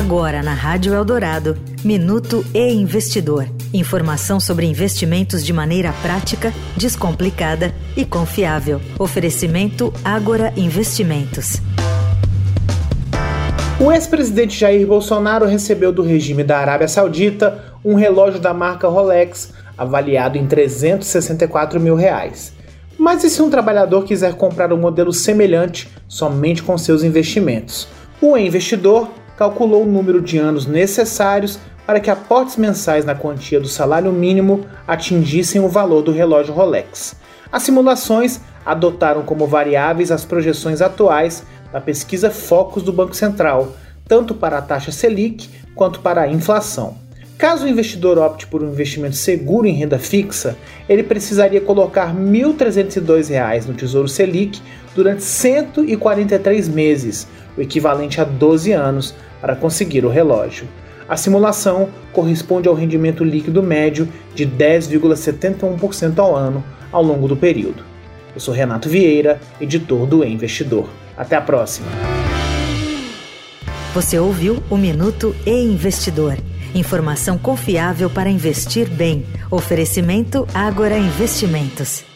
Agora na Rádio Eldorado, Minuto e Investidor. Informação sobre investimentos de maneira prática, descomplicada e confiável. Oferecimento Agora Investimentos. O ex-presidente Jair Bolsonaro recebeu do regime da Arábia Saudita um relógio da marca Rolex avaliado em 364 mil reais. Mas e se um trabalhador quiser comprar um modelo semelhante somente com seus investimentos? O investidor calculou o número de anos necessários para que aportes mensais na quantia do salário mínimo atingissem o valor do relógio Rolex. As simulações adotaram como variáveis as projeções atuais da pesquisa Focus do Banco Central, tanto para a taxa Selic quanto para a inflação. Caso o investidor opte por um investimento seguro em renda fixa, ele precisaria colocar R$ 1.302 no Tesouro Selic durante 143 meses, o equivalente a 12 anos, para conseguir o relógio. A simulação corresponde ao rendimento líquido médio de 10,71% ao ano ao longo do período. Eu sou Renato Vieira, editor do e Investidor. Até a próxima. Você ouviu o Minuto e Investidor. Informação confiável para investir bem. Oferecimento Agora Investimentos.